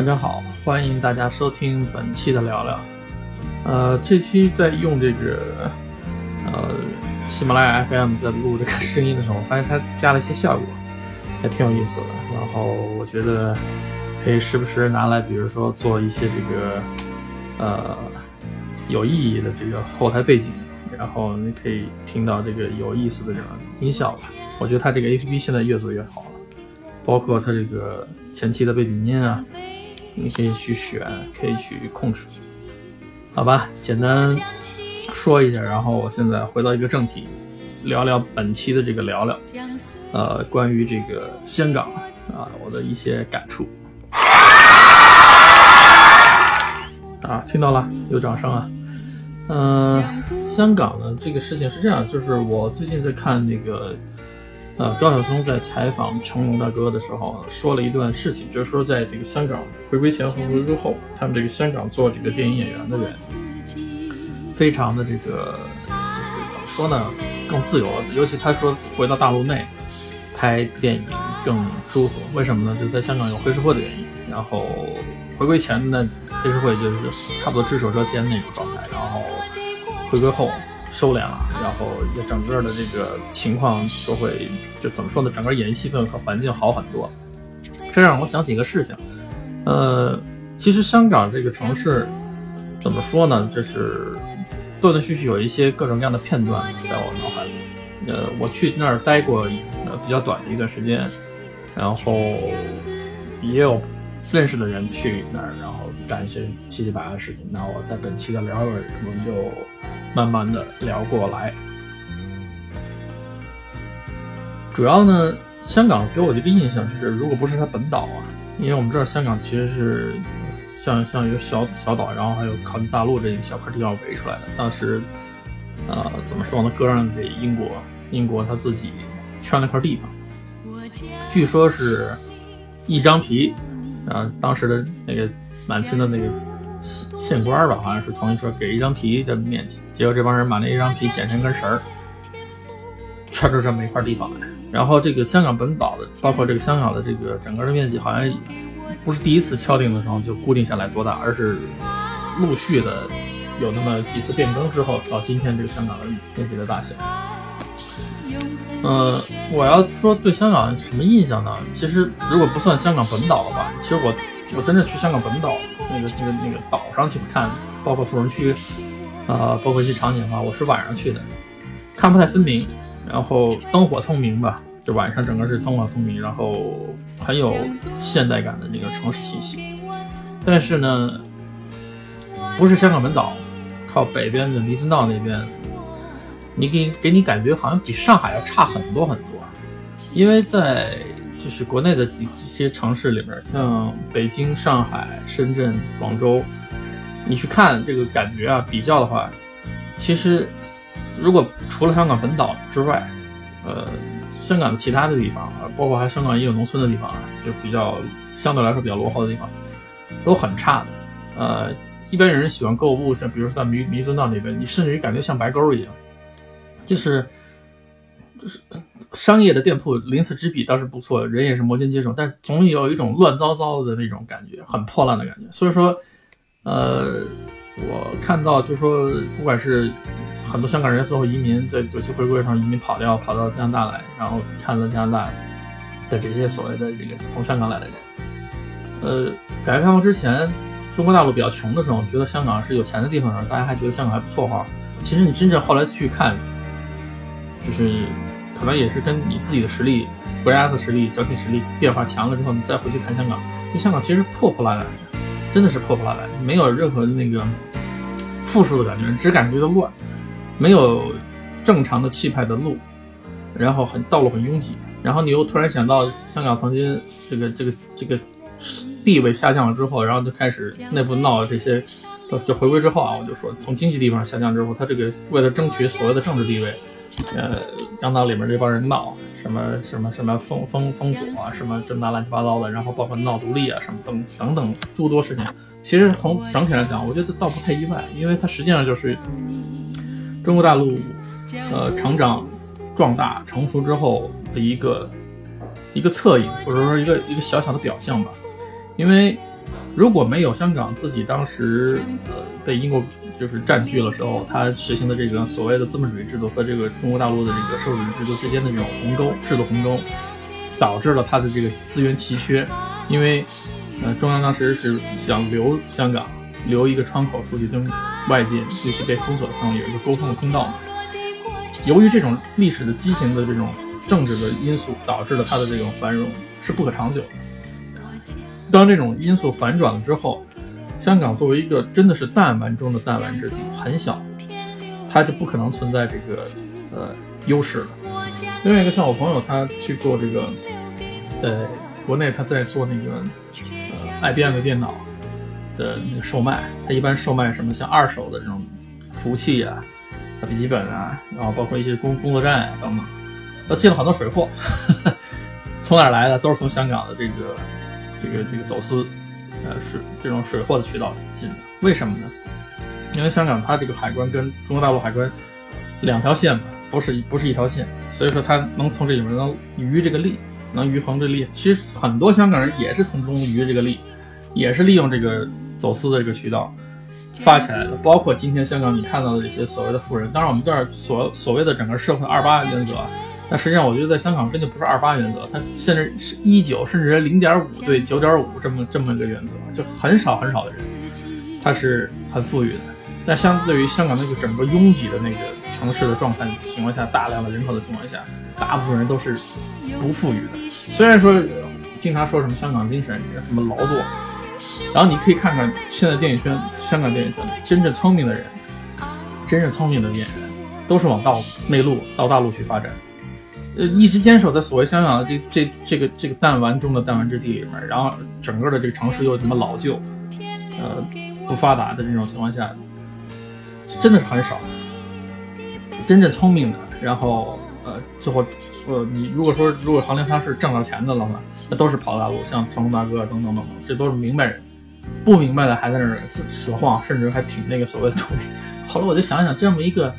大家好，欢迎大家收听本期的聊聊。呃，这期在用这个呃喜马拉雅 FM 在录这个声音的时候，我发现它加了一些效果，还挺有意思的。然后我觉得可以时不时拿来，比如说做一些这个呃有意义的这个后台背景，然后你可以听到这个有意思的这种音效吧。我觉得它这个 APP 现在越做越好了，包括它这个前期的背景音啊。你可以去选，可以去控制，好吧？简单说一下，然后我现在回到一个正题，聊聊本期的这个聊聊，呃，关于这个香港啊，我的一些感触。啊，听到了，有掌声啊。嗯，香港呢，这个事情是这样，就是我最近在看那个。呃，高晓松在采访成龙大哥的时候说了一段事情，就是说在这个香港回归前和回归后，他们这个香港做这个电影演员的人，非常的这个就是怎么说呢，更自由了。尤其他说回到大陆内拍电影更舒服，为什么呢？就在香港有黑社会的原因。然后回归前呢，黑社会就是差不多只手遮天那种状态，然后回归后。收敛了，然后也整个的这个情况就会就怎么说呢？整个演艺气氛和环境好很多。这让我想起一个事情，呃，其实香港这个城市怎么说呢？就是断断续续有一些各种各样的片段在我脑海里。呃，我去那儿待过呃比较短的一段时间，然后也有认识的人去那儿，然后干一些七七八八的事情。那我在本期的聊聊，我们就。慢慢的聊过来，主要呢，香港给我的一个印象就是，如果不是它本岛啊，因为我们知道香港其实是像像一个小小岛，然后还有靠近大陆这一小块地方围出来的。当时，呃，怎么说呢，割让给英国，英国他自己圈了块地方，据说是一张皮，啊，当时的那个满清的那个。县官吧，好像是同意说给一张皮的面积，结果这帮人把那一张皮剪成根绳儿，圈出这么一块地方来。然后这个香港本岛的，包括这个香港的这个整个的面积，好像不是第一次敲定的时候就固定下来多大，而是陆续的有那么几次变更之后，到今天这个香港的面积的大小。呃，我要说对香港什么印象呢？其实如果不算香港本岛的话，其实我我真的去香港本岛。那个那个那个岛上去看，包括富人区，啊，包括一些场景的话，我是晚上去的，看不太分明，然后灯火通明吧，就晚上整个是灯火通明，然后很有现代感的那个城市气息。但是呢，不是香港本岛，靠北边的弥敦道那边，你给给你感觉好像比上海要差很多很多，因为在。就是国内的几些城市里面，像北京、上海、深圳、广州，你去看这个感觉啊，比较的话，其实如果除了香港本岛之外，呃，香港的其他的地方啊，包括还香港也有农村的地方啊，就比较相对来说比较落后的地方，都很差的。呃，一般人喜欢购物，像比如说在弥弥敦道那边，你甚至于感觉像白沟一样，就是。就是商业的店铺，鳞次栉比倒是不错，人也是摩肩接踵，但总有一种乱糟糟的那种感觉，很破烂的感觉。所以说，呃，我看到就说，不管是很多香港人最后移民，在九七回归上移民跑掉，跑到加拿大来，然后看了加拿大的这些所谓的这个从香港来的人，呃，改革开放之前，中国大陆比较穷的时候，觉得香港是有钱的地方的时候，大家还觉得香港还不错哈。其实你真正后来去看，就是。可能也是跟你自己的实力、国家的实力、整体实力变化强了之后，你再回去看香港，那香港其实破破烂烂的，真的是破破烂烂，没有任何的那个富庶的感觉，只感觉到乱，没有正常的气派的路，然后很道路很拥挤，然后你又突然想到香港曾经这个这个这个地位下降了之后，然后就开始内部闹这些，就回归之后啊，我就说从经济地方下降之后，他这个为了争取所谓的政治地位。呃，让到里面这帮人闹什么什么什么封封封锁啊，什么这么大乱七八糟的，然后包括闹独立啊，什么等等等诸多事情。其实从整体来讲，我觉得倒不太意外，因为它实际上就是中国大陆呃成长壮大成熟之后的一个一个侧影，或者说一个一个小小的表象吧。因为如果没有香港自己当时呃被英国就是占据了时候，它实行的这个所谓的资本主义制度和这个中国大陆的这个社会主义制度之间的这种鸿沟制度鸿沟，导致了它的这个资源奇缺。因为呃中央当时是想留香港留一个窗口出去跟外界尤其被封锁的朋友有一个沟通的通道。由于这种历史的畸形的这种政治的因素，导致了它的这种繁荣是不可长久的。当这种因素反转了之后，香港作为一个真的是弹丸中的弹丸之地，很小，它就不可能存在这个呃优势了。另外一个像我朋友，他去做这个，在国内他在做那个呃 IBM 的电脑的那个售卖，他一般售卖什么像二手的这种服务器啊、笔记本啊，然后包括一些工工作站啊等等，他进了很多水货，从哪来的？都是从香港的这个。这个这个走私，呃，水这种水货的渠道进的，为什么呢？因为香港它这个海关跟中国大陆海关两条线嘛，不是不是一条线，所以说它能从这里面能渔这个利，能渔横这利。其实很多香港人也是从中渔这个利，也是利用这个走私的这个渠道发起来的。包括今天香港你看到的这些所谓的富人，当然我们这儿所所谓的整个社会二八原则。但实际上，我觉得在香港根本不是二八原则，它甚至是一九，甚至零点五对九点五这么这么一个原则，就很少很少的人，他是很富裕的。但相对于香港那个整个拥挤的那个城市的状态情况下，大量的人口的情况下，大部分人都是不富裕的。虽然说经常说什么香港精神，什么劳作，然后你可以看看现在电影圈，香港电影圈里真正聪明的人，真正聪明的演员，都是往到内陆到大陆去发展。呃，一直坚守在所谓香港的这这这个这个弹丸中的弹丸之地里面，然后整个的这个城市又这么老旧，呃，不发达的这种情况下，真的是很少。真正聪明的，然后呃，最后呃你如果说如果衡量他是挣到钱的了话，那都是跑大陆，像成龙大哥等等等等，这都是明白人。不明白的还在那儿死晃，甚至还挺那个所谓的土地。后来我就想想，这么一个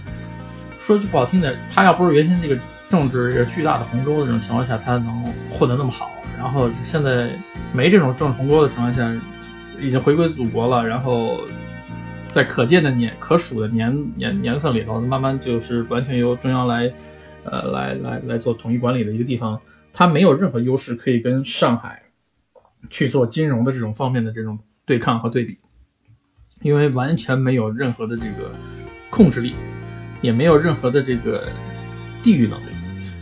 说句不好听的，他要不是原先这个。政治也巨大的鸿沟的这种情况下，他能混得那么好。然后现在没这种政治鸿沟的情况下，已经回归祖国了。然后在可见的年、可数的年年年份里头，慢慢就是完全由中央来，呃，来来来做统一管理的一个地方。它没有任何优势可以跟上海去做金融的这种方面的这种对抗和对比，因为完全没有任何的这个控制力，也没有任何的这个地域能力。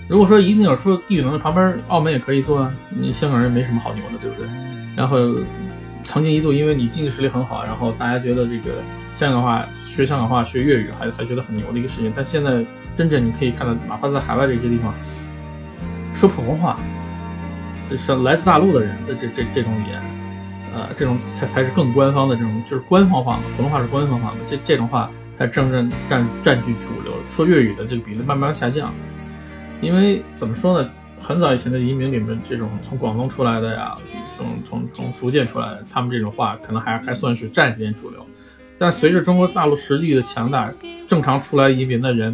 如果说一定要说地域能力，旁边澳门也可以做啊。你香港人没什么好牛的，对不对？然后曾经一度因为你经济实力很好，然后大家觉得这个香港话学香港话学粤语还还觉得很牛的一个事情。但现在真正你可以看到，哪怕在海外这些地方说普通话，是来自大陆的人的这这这种语言，呃，这种才才是更官方的这种，就是官方话嘛。普通话是官方话嘛，这这种话才真正占占据主流。说粤语的这个比例慢慢下降。因为怎么说呢？很早以前的移民里面，这种从广东出来的呀，从从从福建出来的，他们这种话可能还还算是占一点主流。但随着中国大陆实力的强大，正常出来移民的人，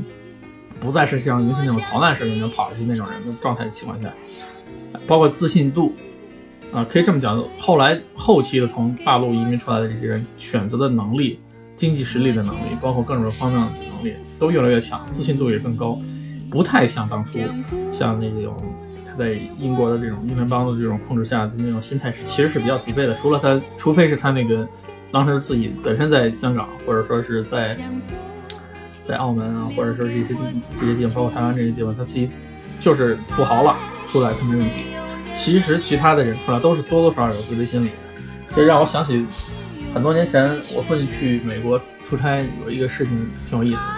不再是像原先那种逃难似的那种跑出去那种人的状态的情况下，包括自信度，啊，可以这么讲，后来后期的从大陆移民出来的这些人，选择的能力、经济实力的能力，包括各种方面的能力，都越来越强，自信度也更高。不太像当初，像那种他在英国的这种英联邦的这种控制下的那种心态，其实是比较疲惫的。除了他，除非是他那个当时自己本身在香港，或者说是在在澳门啊，或者说是一些这些地方，包括台湾这些地方，他自己就是富豪了，出来他没问题。其实其他的人出来都是多多少少有自卑心理的。这让我想起很多年前我父亲去美国出差，有一个事情挺有意思的，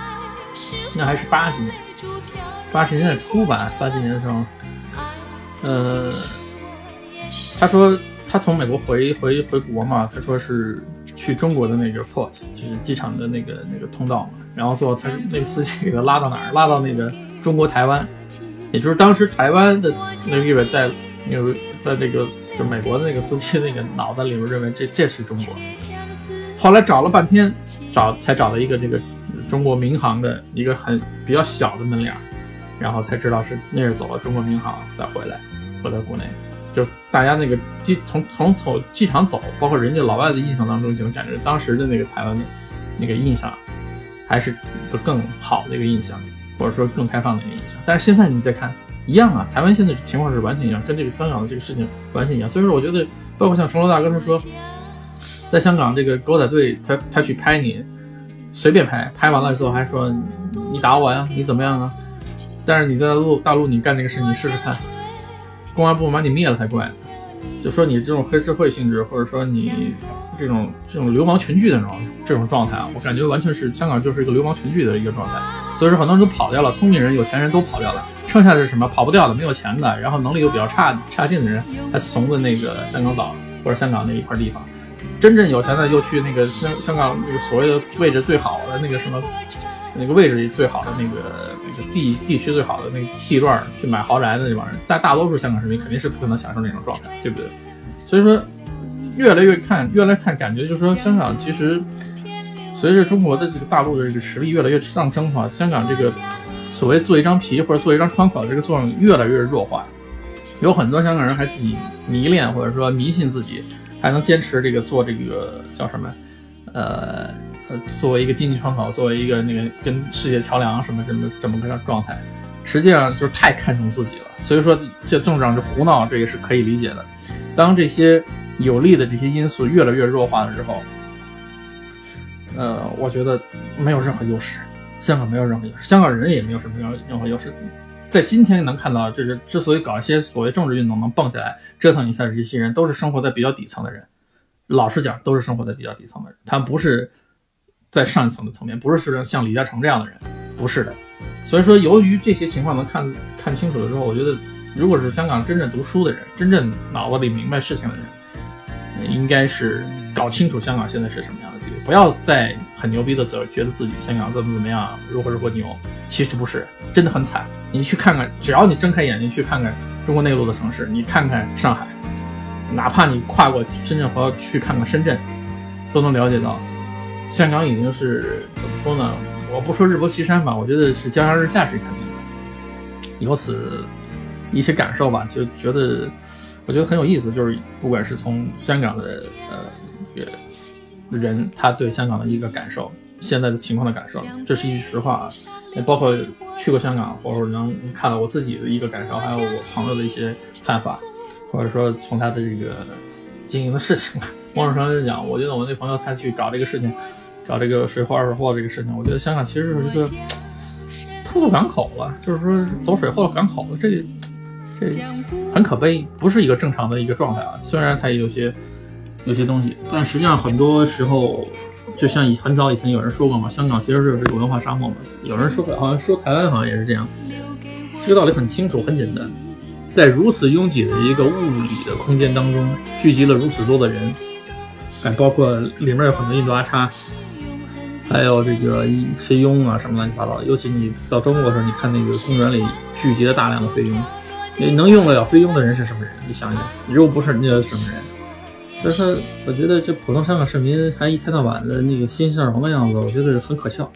那还是八几年。八十年代初吧，八几年的时候，呃，他说他从美国回回回国嘛，他说是去中国的那个 port，就是机场的那个那个通道嘛，然后最后他那个司机给他拉到哪儿？拉到那个中国台湾，也就是当时台湾的那个人在有在这个就美国的那个司机那个脑子里面认为这这是中国，后来找了半天，找才找到一个这个中国民航的一个很比较小的门脸。然后才知道是那是走了中国民航再回来，回到国内，就大家那个机从从从机场走，包括人家老外的印象当中，就感觉当时的那个台湾的那个印象，还是一个更好的一个印象，或者说更开放的一个印象。但是现在你再看，一样啊，台湾现在情况是完全一样，跟这个香港的这个事情完全一样。所以说，我觉得包括像成龙大哥他说，在香港这个狗仔队，他他去拍你，随便拍，拍完了之后还说你打我呀，你怎么样啊？但是你在大陆大陆你干这个事，你试试看，公安部门把你灭了才怪。就说你这种黑社会性质，或者说你这种这种流氓群聚的这种这种状态啊，我感觉完全是香港就是一个流氓群聚的一个状态。所以说很多人都跑掉了，聪明人、有钱人都跑掉了，剩下的是什么？跑不掉的、没有钱的，然后能力又比较差差劲的人，还怂在那个香港岛或者香港那一块地方。真正有钱的又去那个香香港那个所谓的位置最好的那个什么。那个位置最好的那个那个地地区最好的那个地段去买豪宅的那帮人，大大多数香港市民肯定是不可能享受那种状态，对不对？所以说，越来越看，越来看，感觉就是说，香港其实随着中国的这个大陆的这个实力越来越上升的话，香港这个所谓做一张皮或者做一张窗口的这个作用越来越弱化。有很多香港人还自己迷恋或者说迷信自己，还能坚持这个做这个叫什么？呃。呃，作为一个经济窗口，作为一个那个跟世界桥梁什么什么这么个状态，实际上就是太看重自己了。所以说，这政治上就胡闹，这个是可以理解的。当这些有利的这些因素越来越弱化了之后，呃，我觉得没有任何优势，香港没有任何优势，香港人也没有什么任何优势。在今天能看到，就是之所以搞一些所谓政治运动能蹦起来折腾一下这些人，都是生活在比较底层的人。老实讲，都是生活在比较底层的人，他不是。在上一层的层面，不是说像李嘉诚这样的人，不是的。所以说，由于这些情况能看看清楚了之后，我觉得，如果是香港真正读书的人，真正脑子里明白事情的人，应该是搞清楚香港现在是什么样的地位，不要再很牛逼的走，觉得自己香港怎么怎么样，如何如何牛，其实不是，真的很惨。你去看看，只要你睁开眼睛去看看中国内陆的城市，你看看上海，哪怕你跨过深圳河去看看深圳，都能了解到。香港已经是怎么说呢？我不说日薄西山吧，我觉得是江上日下是肯定的。由此一些感受吧，就觉得我觉得很有意思。就是不管是从香港的呃这个人他对香港的一个感受，现在的情况的感受，这是一句实话啊。也包括去过香港，或者能看到我自己的一个感受，还有我朋友的一些看法，或者说从他的这个经营的事情。某种程度上讲，我觉得我那朋友他去搞这个事情，搞这个水货二手货这个事情，我觉得香港其实是一个突渡港口了，就是说走水货港口了，这这很可悲，不是一个正常的一个状态啊。虽然它也有些有些东西，但实际上很多时候，就像以很早以前有人说过嘛，香港其实就是个文化沙漠嘛。有人说好像说台湾好像也是这样，这个道理很清楚很简单，在如此拥挤的一个物理的空间当中，聚集了如此多的人。哎，包括里面有很多印度阿叉，还有这个菲佣啊，什么乱七八糟。尤其你到周末的时候，你看那个公园里聚集了大量的菲佣，你能用得了菲佣的人是什么人？你想想，如果不是人家是什么人？所以说，我觉得这普通香港市民还一天到晚的那个欣欣向荣的样子，我觉得很可笑。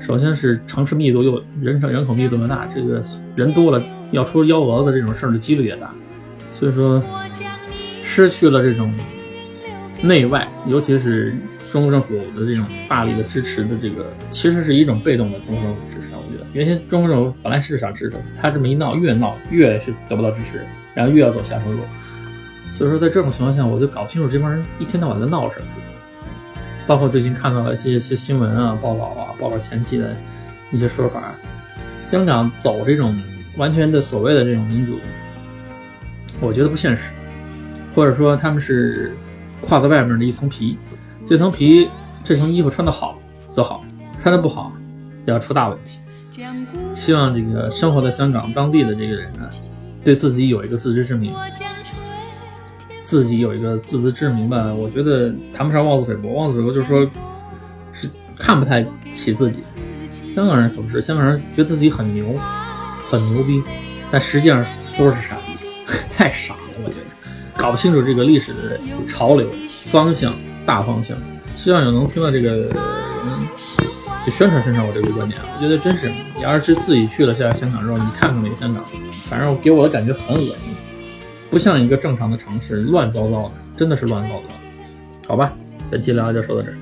首先是城市密度又人口人口密度又大，这个人多了要出幺蛾子这种事儿的几率也大，所以说失去了这种。内外，尤其是中国政府的这种大力的支持的这个，其实是一种被动的中国政府支持。我觉得原先中国政府本来是想支持，他这么一闹，越闹越是得不到支持，然后越要走下坡路。所以说，在这种情况下，我就搞不清楚这帮人一天到晚在闹什么。包括最近看到了一些些新闻啊、报道啊、报道前期的一些说法，香港走这种完全的所谓的这种民主，我觉得不现实，或者说他们是。跨在外面的一层皮，这层皮，这层衣服穿得好则好，穿得不好也要出大问题。希望这个生活在香港当地的这个人呢，对自己有一个自知之明，自己有一个自知之明吧。我觉得谈不上妄自菲薄，妄自菲薄就是说，是看不太起自己。香港人总是，香港人觉得自己很牛，很牛逼，但实际上都是傻逼，太傻了，我觉得。搞不清楚这个历史的潮流方向大方向，希望有能听到这个人就宣传宣传我这个观点。我觉得真是，你要是自己去了下香港之后，你看看那个香港，反正给我的感觉很恶心。不像一个正常的城市，乱糟糟的，真的是乱糟糟。好吧，本期聊就说到这儿。